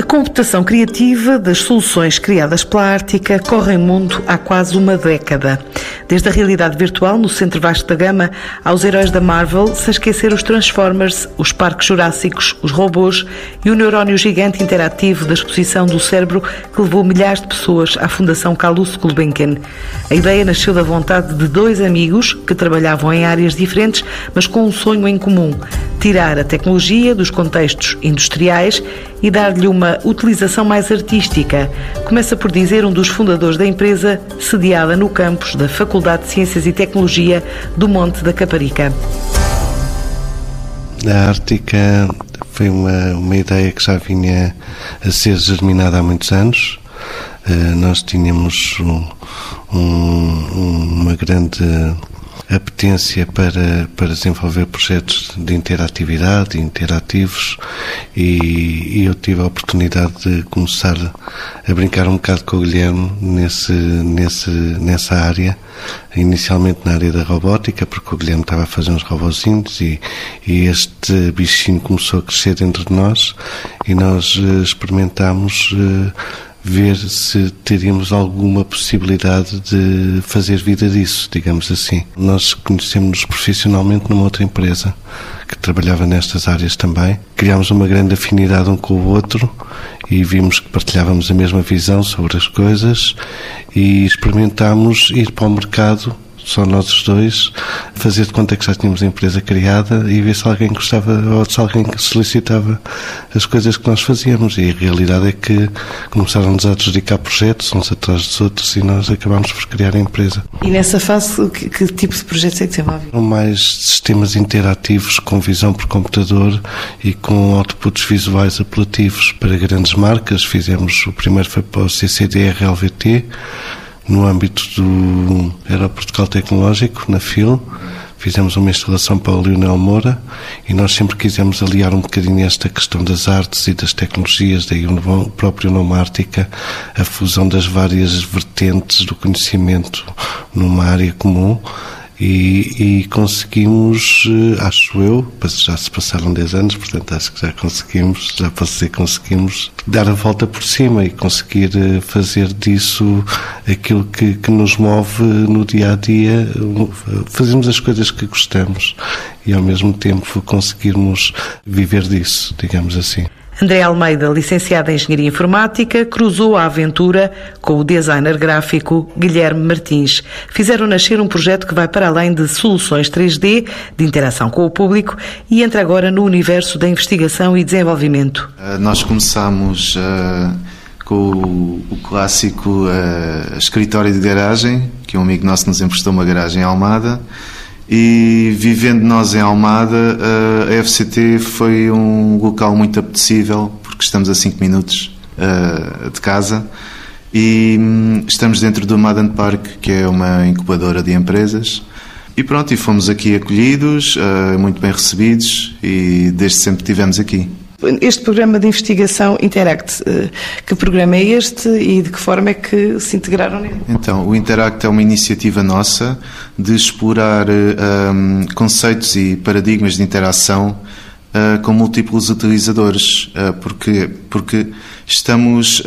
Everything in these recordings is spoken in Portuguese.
A computação criativa das soluções criadas pela Ártica corre em mundo há quase uma década. Desde a realidade virtual no centro vasto da gama aos heróis da Marvel, sem esquecer os Transformers, os parques jurássicos, os robôs e o neurónio gigante interativo da exposição do cérebro que levou milhares de pessoas à Fundação Calouste Gulbenkian. A ideia nasceu da vontade de dois amigos que trabalhavam em áreas diferentes, mas com um sonho em comum: tirar a tecnologia dos contextos industriais e dar-lhe uma utilização mais artística. Começa por dizer um dos fundadores da empresa, sediada no campus da Faculdade de Ciências e Tecnologia do Monte da Caparica. A Ártica foi uma, uma ideia que já vinha a ser germinada há muitos anos. Uh, nós tínhamos um, um, uma grande apetência para, para desenvolver projetos de interatividade, interativos, e, e, eu tive a oportunidade de começar a brincar um bocado com o Guilherme nesse, nesse, nessa área, inicialmente na área da robótica, porque o Guilherme estava a fazer uns robozinhos e, e este bichinho começou a crescer dentro de nós e nós uh, experimentámos uh, ver se teríamos alguma possibilidade de fazer vida disso, digamos assim. Nós conhecemos-nos profissionalmente numa outra empresa que trabalhava nestas áreas também. Criámos uma grande afinidade um com o outro e vimos que partilhávamos a mesma visão sobre as coisas e experimentámos ir para o mercado só nós os dois, fazer de conta que já tínhamos a empresa criada e ver se alguém gostava ou se alguém solicitava as coisas que nós fazíamos. E a realidade é que começaram-nos a adjudicar projetos uns atrás dos outros e nós acabámos por criar a empresa. E nessa fase, que, que tipo de projetos é que desenvolve? Mais sistemas interativos com visão por computador e com outputs visuais apelativos para grandes marcas. Fizemos o primeiro foi para o CCDR LVT no âmbito do Aeroportugal Tecnológico, na FIL, fizemos uma instalação para o Lionel Moura e nós sempre quisemos aliar um bocadinho esta questão das artes e das tecnologias, daí o próprio nome Ártica, a fusão das várias vertentes do conhecimento numa área comum e, e, conseguimos, eh, acho eu, já se passaram 10 anos, portanto acho que já conseguimos, já dizer conseguimos dar a volta por cima e conseguir eh, fazer disso aquilo que, que nos move no dia a dia, fazemos as coisas que gostamos e ao mesmo tempo conseguirmos viver disso, digamos assim. André Almeida, licenciado em Engenharia Informática, cruzou a aventura com o designer gráfico Guilherme Martins. Fizeram nascer um projeto que vai para além de soluções 3D, de interação com o público e entra agora no universo da investigação e desenvolvimento. Uh, nós começamos uh, com o, o clássico uh, escritório de garagem, que um amigo nosso nos emprestou uma garagem em Almada e vivendo nós em Almada, a FCT foi um local muito apetecível, porque estamos a 5 minutos de casa e hum, estamos dentro do Madan Park, que é uma incubadora de empresas. E pronto, e fomos aqui acolhidos, muito bem recebidos e desde sempre estivemos aqui. Este programa de investigação Interact, eh, que programa é este e de que forma é que se integraram nele? Então, o Interact é uma iniciativa nossa de explorar um, ehm, conceitos e paradigmas de interação uh, com múltiplos utilizadores, uh, porque, porque estamos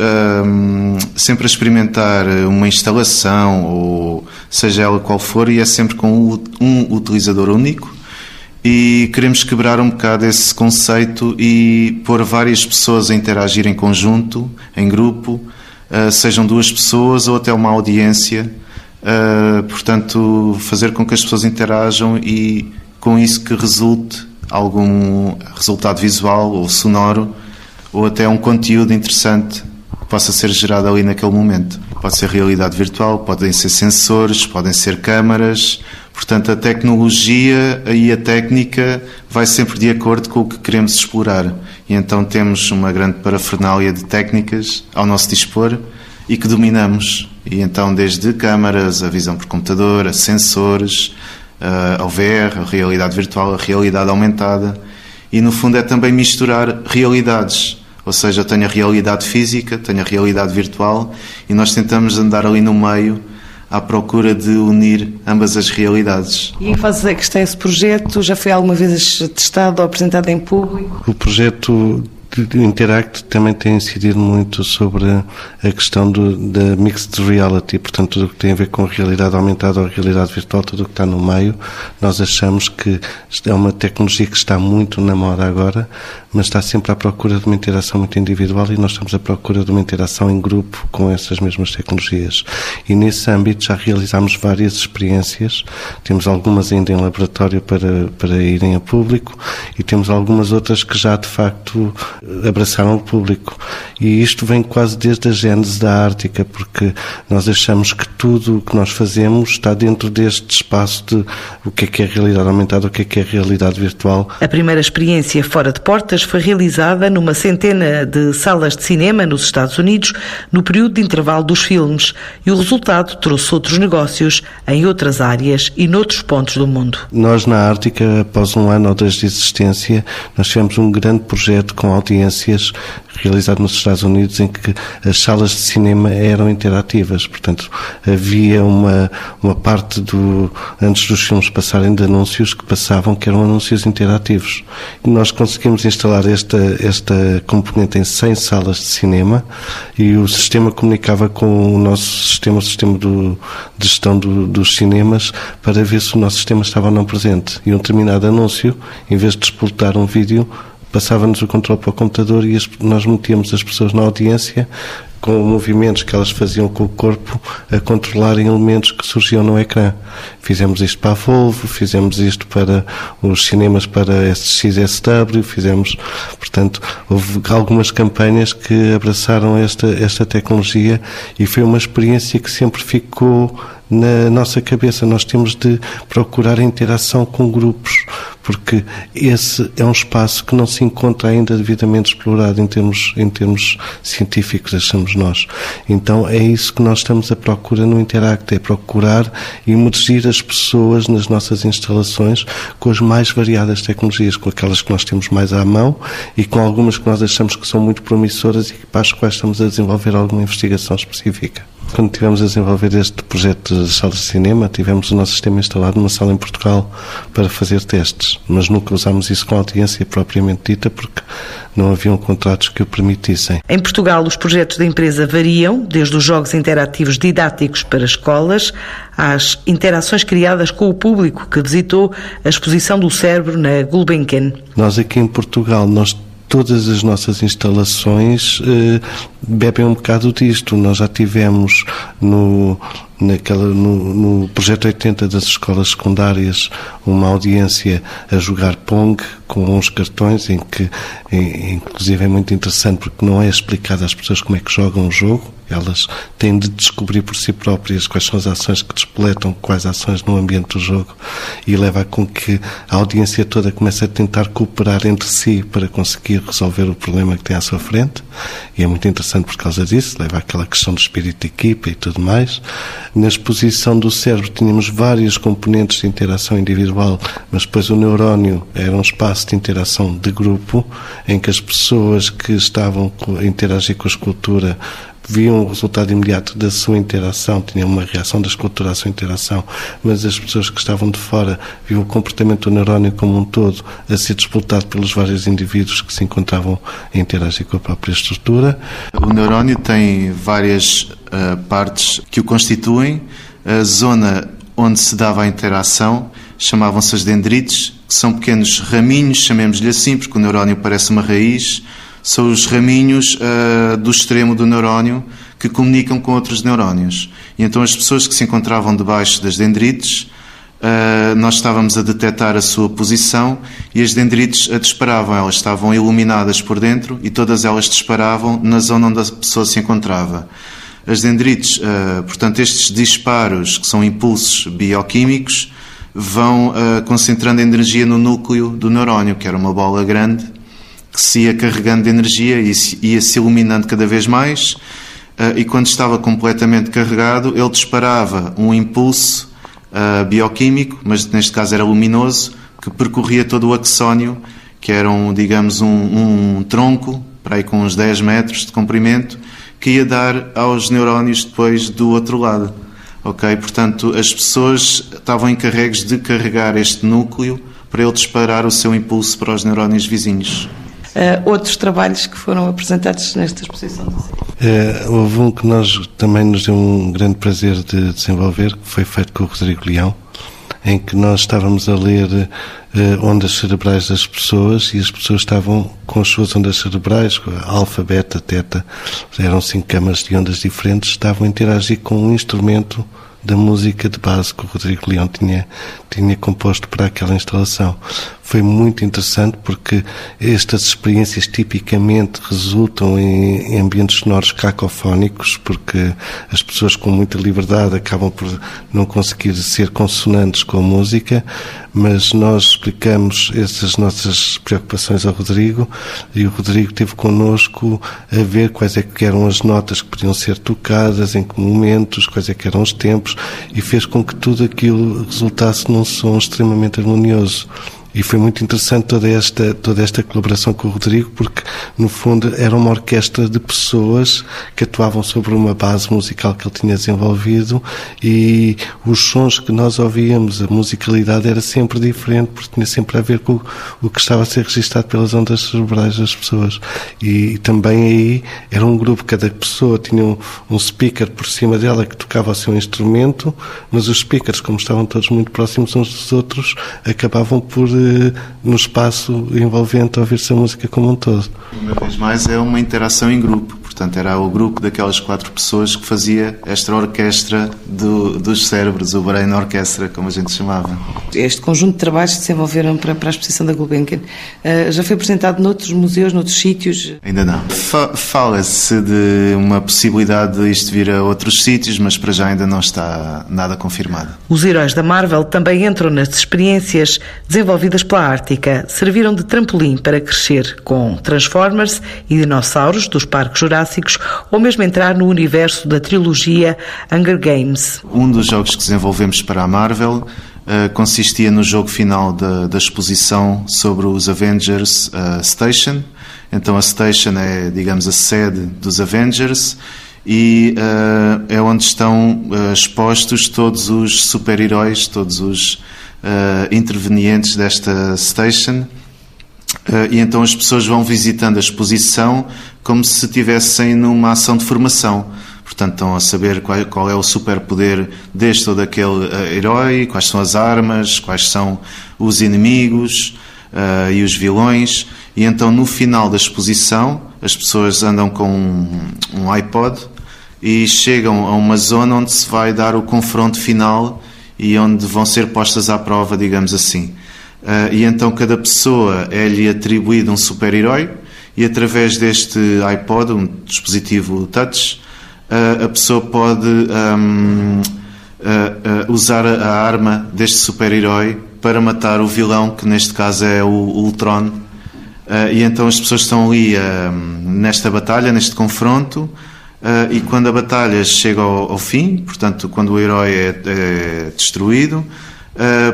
sempre a experimentar uma instalação, ou seja ela qual for, e é sempre com um utilizador único e queremos quebrar um bocado esse conceito e pôr várias pessoas a interagir em conjunto, em grupo, uh, sejam duas pessoas ou até uma audiência. Uh, portanto, fazer com que as pessoas interajam e com isso que resulte algum resultado visual ou sonoro ou até um conteúdo interessante que possa ser gerado ali naquele momento. Pode ser realidade virtual, podem ser sensores, podem ser câmaras, Portanto, a tecnologia e a técnica vai sempre de acordo com o que queremos explorar. E então temos uma grande parafernália de técnicas ao nosso dispor e que dominamos. E então, desde câmaras, a visão por computador, a sensores, ao VR, a realidade virtual, a realidade aumentada. E no fundo é também misturar realidades. Ou seja, eu tenho a realidade física, tenho a realidade virtual e nós tentamos andar ali no meio à procura de unir ambas as realidades. E em fase é que está esse projeto? Já foi alguma vez testado ou apresentado em público? O projeto Interact também tem incidido muito sobre a questão do, da mixed reality, portanto, tudo o que tem a ver com realidade aumentada ou realidade virtual, tudo o que está no meio, nós achamos que é uma tecnologia que está muito na moda agora, mas está sempre à procura de uma interação muito individual e nós estamos à procura de uma interação em grupo com essas mesmas tecnologias. E nesse âmbito já realizamos várias experiências, temos algumas ainda em laboratório para, para irem a público e temos algumas outras que já de facto abraçaram o público. E isto vem quase desde a gênese da Ártica, porque nós achamos que tudo o que nós fazemos está dentro deste espaço de o que é que é realidade aumentada, o que é que é realidade virtual. A primeira experiência fora de portas foi realizada numa centena de salas de cinema nos Estados Unidos no período de intervalo dos filmes e o resultado trouxe outros negócios em outras áreas e noutros pontos do mundo. Nós na Ártica, após um ano ou dois de existência, nós tivemos um grande projeto com audiências realizado nos Estados Unidos em que as salas de cinema eram interativas, portanto havia uma uma parte do antes dos filmes passarem de anúncios que passavam que eram anúncios interativos. E nós conseguimos instalar esta esta componente em 100 salas de cinema e o sistema comunicava com o nosso sistema, o sistema do, de gestão do, dos cinemas para ver se o nosso sistema estava ou não presente. E um determinado anúncio, em vez de explotar um vídeo, passava-nos o controle para o computador e as, nós metíamos as pessoas na audiência com movimentos que elas faziam com o corpo a controlarem elementos que surgiam no ecrã. Fizemos isto para a Volvo, fizemos isto para os cinemas para SXSW, fizemos, portanto, houve algumas campanhas que abraçaram esta, esta tecnologia e foi uma experiência que sempre ficou na nossa cabeça. Nós temos de procurar a interação com grupos, porque esse é um espaço que não se encontra ainda devidamente explorado em termos, em termos científicos, achamos nós. Então é isso que nós estamos à procura no Interact, é procurar imergir as pessoas nas nossas instalações com as mais variadas tecnologias, com aquelas que nós temos mais à mão e com algumas que nós achamos que são muito promissoras e para as quais estamos a desenvolver alguma investigação específica. Quando tivemos a desenvolver este projeto de salas de cinema, tivemos o nosso sistema instalado numa sala em Portugal para fazer testes, mas nunca usámos isso com audiência propriamente dita porque não haviam contratos que o permitissem. Em Portugal, os projetos da empresa variam, desde os jogos interativos didáticos para escolas às interações criadas com o público que visitou a exposição do cérebro na Gulbenkian. Nós aqui em Portugal, nós todas as nossas instalações eh, bebem um bocado disto. Nós já tivemos no, naquela, no, no projeto 80 das escolas secundárias uma audiência a jogar Pong com uns cartões em que, inclusive, é muito interessante porque não é explicado às pessoas como é que jogam o jogo elas têm de descobrir por si próprias quais são as ações que despletam, quais ações no ambiente do jogo e leva com que a audiência toda comece a tentar cooperar entre si para conseguir resolver o problema que tem à sua frente. E é muito interessante por causa disso, leva àquela questão do espírito de equipa e tudo mais. Na exposição do cérebro tínhamos vários componentes de interação individual, mas depois o neurónio era um espaço de interação de grupo em que as pessoas que estavam a interagir com a escultura viam o resultado imediato da sua interação, tinham uma reação da escultura à sua interação, mas as pessoas que estavam de fora viam o comportamento do neurónio como um todo a ser disputado pelos vários indivíduos que se encontravam a interagir com a própria estrutura. O neurónio tem várias uh, partes que o constituem. A zona onde se dava a interação chamavam-se as dendrites, que são pequenos raminhos, chamemos-lhe assim, porque o neurónio parece uma raiz, são os raminhos uh, do extremo do neurónio que comunicam com outros neurónios. E então as pessoas que se encontravam debaixo das dendrites, uh, nós estávamos a detectar a sua posição e as dendrites a disparavam. Elas estavam iluminadas por dentro e todas elas disparavam na zona onde a pessoa se encontrava. As dendrites, uh, portanto, estes disparos, que são impulsos bioquímicos, vão concentrando energia no núcleo do neurónio, que era uma bola grande, que se ia carregando de energia e ia se iluminando cada vez mais. Uh, e quando estava completamente carregado, ele disparava um impulso uh, bioquímico, mas neste caso era luminoso, que percorria todo o axónio, que era, um, digamos, um, um tronco, para aí com uns 10 metros de comprimento, que ia dar aos neurónios depois do outro lado. Ok? Portanto, as pessoas estavam encarregues de carregar este núcleo para ele disparar o seu impulso para os neurónios vizinhos. Outros trabalhos que foram apresentados nesta exposição? É, houve um que nós também nos deu um grande prazer de desenvolver, que foi feito com o Rodrigo Leão, em que nós estávamos a ler uh, ondas cerebrais das pessoas e as pessoas estavam com as suas ondas cerebrais, alfa, beta, teta, eram cinco câmaras de ondas diferentes, estavam a interagir com um instrumento da música de base que o Rodrigo Leão tinha, tinha composto para aquela instalação. Foi muito interessante porque estas experiências tipicamente resultam em, ambientes sonoros cacofónicos, porque as pessoas com muita liberdade acabam por não conseguir ser consonantes com a música, mas nós explicamos essas nossas preocupações ao Rodrigo e o Rodrigo teve connosco a ver quais é que eram as notas que podiam ser tocadas, em que momentos, quais é que eram os tempos e fez com que tudo aquilo resultasse num som extremamente harmonioso. E foi muito interessante toda esta, toda esta colaboração com o Rodrigo, porque, no fundo, era uma orquestra de pessoas que atuavam sobre uma base musical que ele tinha desenvolvido e os sons que nós ouvíamos, a musicalidade era sempre diferente, porque tinha sempre a ver com o que estava a ser registado pelas ondas cerebrais das pessoas. E, também aí era um grupo, cada pessoa tinha um, um speaker por cima dela que tocava o seu instrumento, mas os speakers, como estavam todos muito próximos uns dos outros, acabavam por eh, no espaço envolvente ouvir-se a música como um todo. Uma vez mais é uma interação em grupo, portanto era o grupo daquelas quatro pessoas que fazia esta orquestra do, dos cérebros, o Brain Orchestra, como a gente chamava. Este conjunto de trabalhos que se desenvolveram para, para a exposição da Gulbenkian uh, já foi apresentado noutros museus, noutros sítios? Ainda não. Fala-se de uma possibilidade de isto vir a outros sítios, mas para já ainda não está nada confirmado. Os heróis da Marvel também entram nas experiências desenvolvidas pela Ártica, serviram de trampolim para crescer com Transformers e dinossauros dos parques jurássicos ou mesmo entrar no universo da trilogia Hunger Games. Um dos jogos que desenvolvemos para a Marvel Uh, consistia no jogo final da, da exposição sobre os Avengers uh, Station. Então a Station é, digamos, a sede dos Avengers e uh, é onde estão expostos todos os super-heróis, todos os intervenientes desta Station. E então as pessoas vão visitando a exposição como se estivessem numa ação de formação. Portanto, estão a saber qual, qual é o superpoder deste ou daquele uh, herói, quais são as armas, quais são os inimigos uh, e os vilões. E então, no final da exposição, as pessoas andam com um, um iPod e chegam a uma zona onde se vai dar o confronto final e onde vão ser postas à prova, digamos assim. Uh, e então cada pessoa é-lhe atribuído um super-herói e através deste iPod, um dispositivo touch, a pessoa pode um, usar a arma deste super-herói para matar o vilão, que neste caso é o Ultron. e então as pessoas estão ali nesta batalha, neste confronto, e quando a batalha chega ao, ao fim, portanto, quando o herói é, é destruído,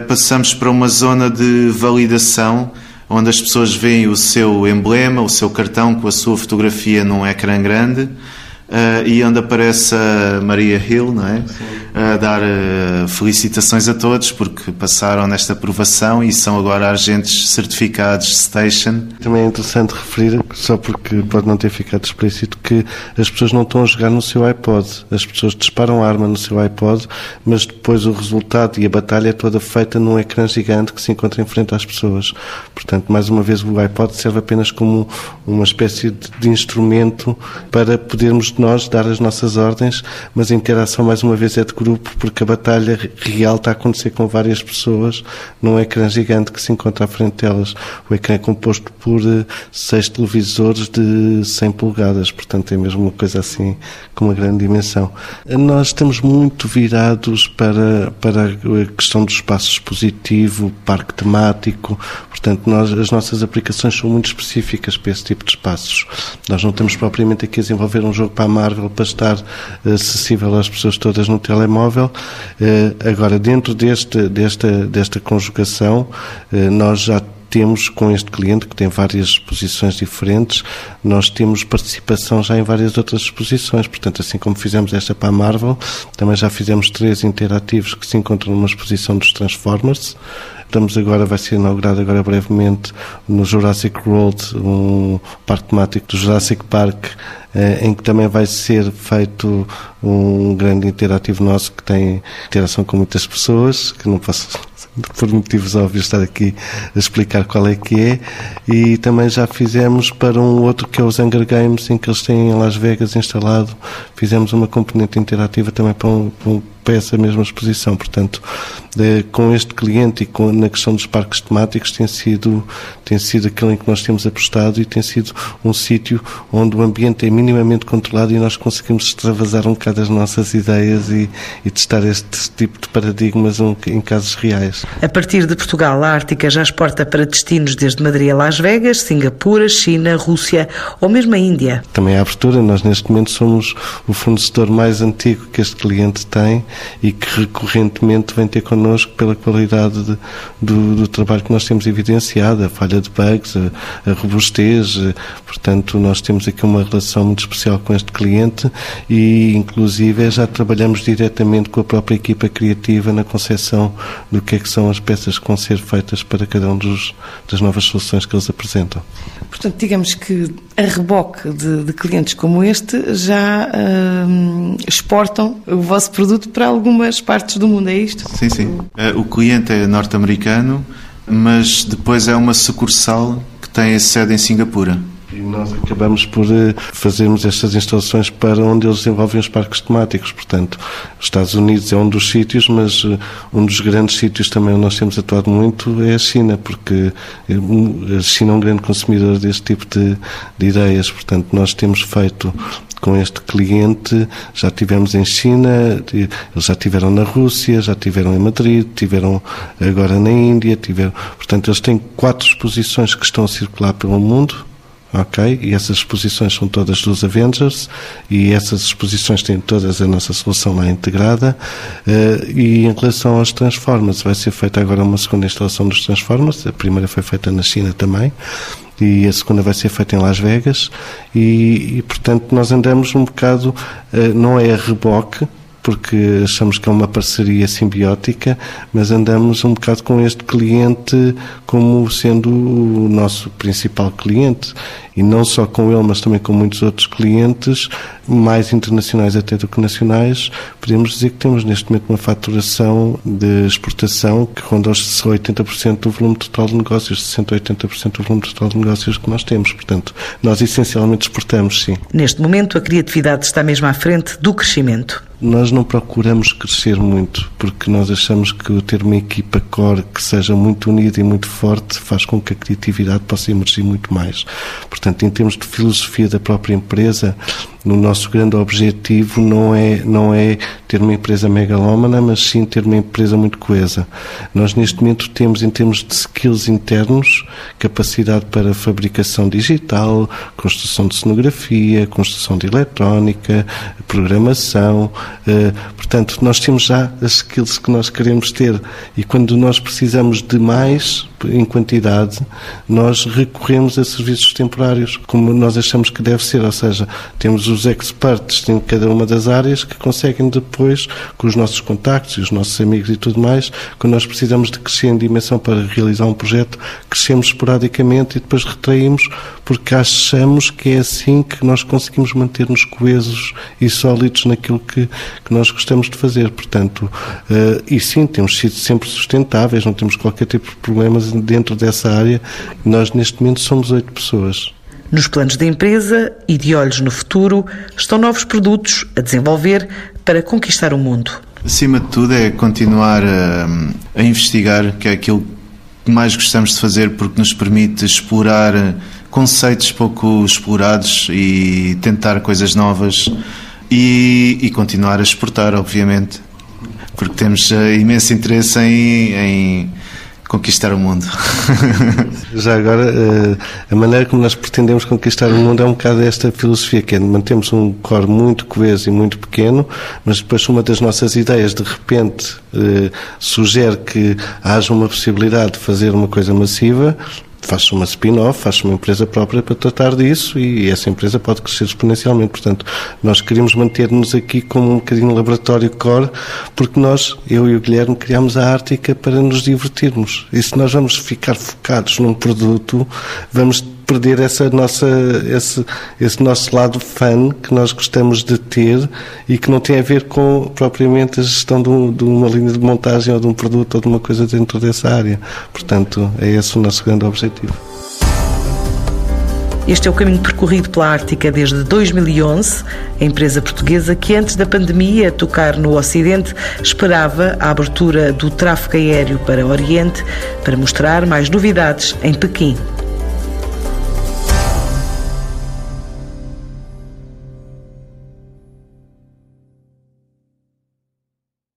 passamos para uma zona de validação onde as pessoas veem o seu emblema, o seu cartão com a sua fotografia num ecrã grande Uh, e onde aparece a Maria Hill, não é? A dar uh, felicitações a todos porque passaram nesta aprovação e são agora agentes certificados Station. Também é interessante referir, só porque pode não ter ficado explícito, que as pessoas não estão a jogar no seu iPod. As pessoas disparam a arma no seu iPod, mas depois o resultado e a batalha é toda feita num ecrã gigante que se encontra em frente às pessoas. Portanto, mais uma vez, o iPod serve apenas como uma espécie de, instrumento para podermos nós dar as nossas ordens, mas a interação, mais uma vez, é de grupo, porque a batalha real está a acontecer com várias pessoas num ecrã gigante que se encontra à frente delas. O ecrã é composto por eh, seis televisores de 100 polegadas, portanto é mesmo uma coisa assim com uma grande dimensão. Nós estamos muito virados para, para a questão do espaço expositivo, parque temático, portanto nós, as nossas aplicações são muito específicas para esse tipo de espaços. Nós não temos propriamente aqui a desenvolver um jogo para a Marvel para estar acessível às pessoas todas no telemóvel. Eh, agora, dentro deste, desta, desta conjugação, eh, nós já temos com este cliente, que tem várias exposições diferentes, nós temos participação já em várias outras exposições. Portanto, assim como fizemos esta para a Marvel, também já fizemos três interativos que se encontram numa exposição dos Transformers. Estamos agora, vai ser inaugurado agora brevemente no Jurassic World, um parque temático do Jurassic Park, eh, em que também vai ser feito um grande interativo nosso que tem interação com muitas pessoas, que não posso por motivos óbvios estar aqui a explicar qual é que é. E também já fizemos para um outro que é os Hunger Games em que eles têm em Las Vegas instalado fizemos uma componente interativa também para um, para um para essa mesma exposição. Portanto, de, com este cliente e com, na questão dos parques temáticos tem sido, tem sido aquele em que nós temos apostado e tem sido um sítio onde o ambiente é minimamente controlado e nós conseguimos extravasar um bocado as nossas ideias e, e testar este tipo de paradigmas um, em casos reais. A partir de Portugal, a Ártica já exporta para destinos desde Madrid a Las Vegas, Singapura, China, Rússia ou mesmo a Índia. Também a abertura, nós neste momento somos o fornecedor mais antigo que este cliente tem e que recorrentemente vem ter connosco pela qualidade de, do, do, trabalho que nós temos evidenciado, a falha de bugs, a, a robustez. Portanto, nós temos aqui uma relação muito especial com este cliente e, inclusive, já trabalhamos diretamente com a própria equipa criativa na concepção do que é que são as peças que vão ser feitas para cada um dos, das novas soluções que eles apresentam. Portanto, digamos que a reboque de, de clientes como este já hum, exportam o vosso produto para algumas partes do mundo, é isto? Sim, sim. Eh, o cliente é norte-americano, mas depois é uma sucursal que tem a sede em Singapura. E nós acabamos por eh, fazermos estas instalações para onde eles desenvolvem os parques temáticos. Portanto, os Estados Unidos é um dos sítios, mas eh, um dos grandes sítios também onde nós temos atuado muito é a China, porque a China é um grande consumidor deste tipo de, de ideias. Portanto, nós temos feito com este cliente, já tivemos em China, eles já tiveram na Rússia, já tiveram em Madrid, tiveram agora na Índia, tiveram, portanto eles têm quatro exposições que estão a circular pelo mundo, ok? E essas exposições são todas dos Avengers e essas exposições têm todas a nossa solução lá integrada. Uh, e em relação aos Transformers, vai ser feita agora uma segunda instalação dos Transformers, a primeira foi feita na China também, e a segunda vai ser feita em Las Vegas. E, e portanto nós andamos um bocado, uh, não é a reboque, porque achamos que é uma parceria simbiótica, mas andamos um bocado com este cliente como sendo o nosso principal cliente. E não só com ele, mas também com muitos outros clientes, mais internacionais até do que nacionais. Podemos dizer que temos neste momento uma faturação de exportação que ronda os 80% do volume total de negócios, 60% a 80% do volume total de negócios que nós temos. Portanto, nós essencialmente exportamos, sim. Neste momento, a criatividade está mesmo à frente do crescimento. Nós não procuramos crescer muito, porque nós achamos que ter uma equipa core que seja muito unida e muito forte faz com que a criatividade possa emergir muito mais. Portanto, em termos de filosofia da própria empresa, no nosso grande objetivo não é, não é ter uma empresa megalómana, mas sim ter uma empresa muito coesa. Nós, neste momento, temos, em termos de skills internos, capacidade para fabricação digital, construção de cenografia, construção de eletrónica, programação. Eh, portanto, nós temos já as skills que nós queremos ter e quando nós precisamos de mais, em quantidade, nós recorremos a serviços temporários, como nós achamos que deve ser, ou seja, temos os experts em cada uma das áreas que conseguem depois, com os nossos contactos e os nossos amigos e tudo mais, quando nós precisamos de crescer em dimensão para realizar um projeto, crescemos esporadicamente e depois retraímos porque achamos que é assim que nós conseguimos manter-nos coesos e sólidos naquilo que, que nós gostamos de fazer. Portanto, uh, e sim, temos sido sempre sustentáveis, não temos qualquer tipo de problemas dentro dessa área. Nós, neste momento, somos oito pessoas. Nos planos da empresa e de olhos no futuro, estão novos produtos a desenvolver para conquistar o mundo. Acima de tudo, é continuar a, a investigar, que é aquilo que mais gostamos de fazer, porque nos permite explorar conceitos pouco explorados e tentar coisas novas e, e continuar a exportar, obviamente, porque temos uh, imenso interesse em, em conquistar o mundo. Já agora, eh, a maneira como nós pretendemos conquistar o mundo é um bocado esta filosofia, que é mantemos um core muito coeso e muito pequeno, mas depois uma das nossas ideias de repente eh, sugere que haja uma possibilidade de fazer uma coisa massiva, faz-se uma spin-off, faz-se uma empresa própria para tratar disso e essa empresa pode crescer exponencialmente. Portanto, nós queríamos manter-nos aqui como um bocadinho laboratório core, porque nós, eu e o Guilherme, criámos a Ártica para nos divertirmos. E se nós vamos ficar focados num produto, vamos perder essa nossa, esse, esse nosso lado fã que nós gostamos de ter e que não tem a ver com propriamente a gestão de, um, de uma linha de montagem ou de um produto ou de uma coisa dentro dessa área. Portanto, é esse o nosso grande objetivo. Este é o caminho percorrido pela Ártica desde 2011, a empresa portuguesa que antes da pandemia tocar no Ocidente esperava a abertura do tráfego aéreo para o Oriente para mostrar mais novidades em Pequim.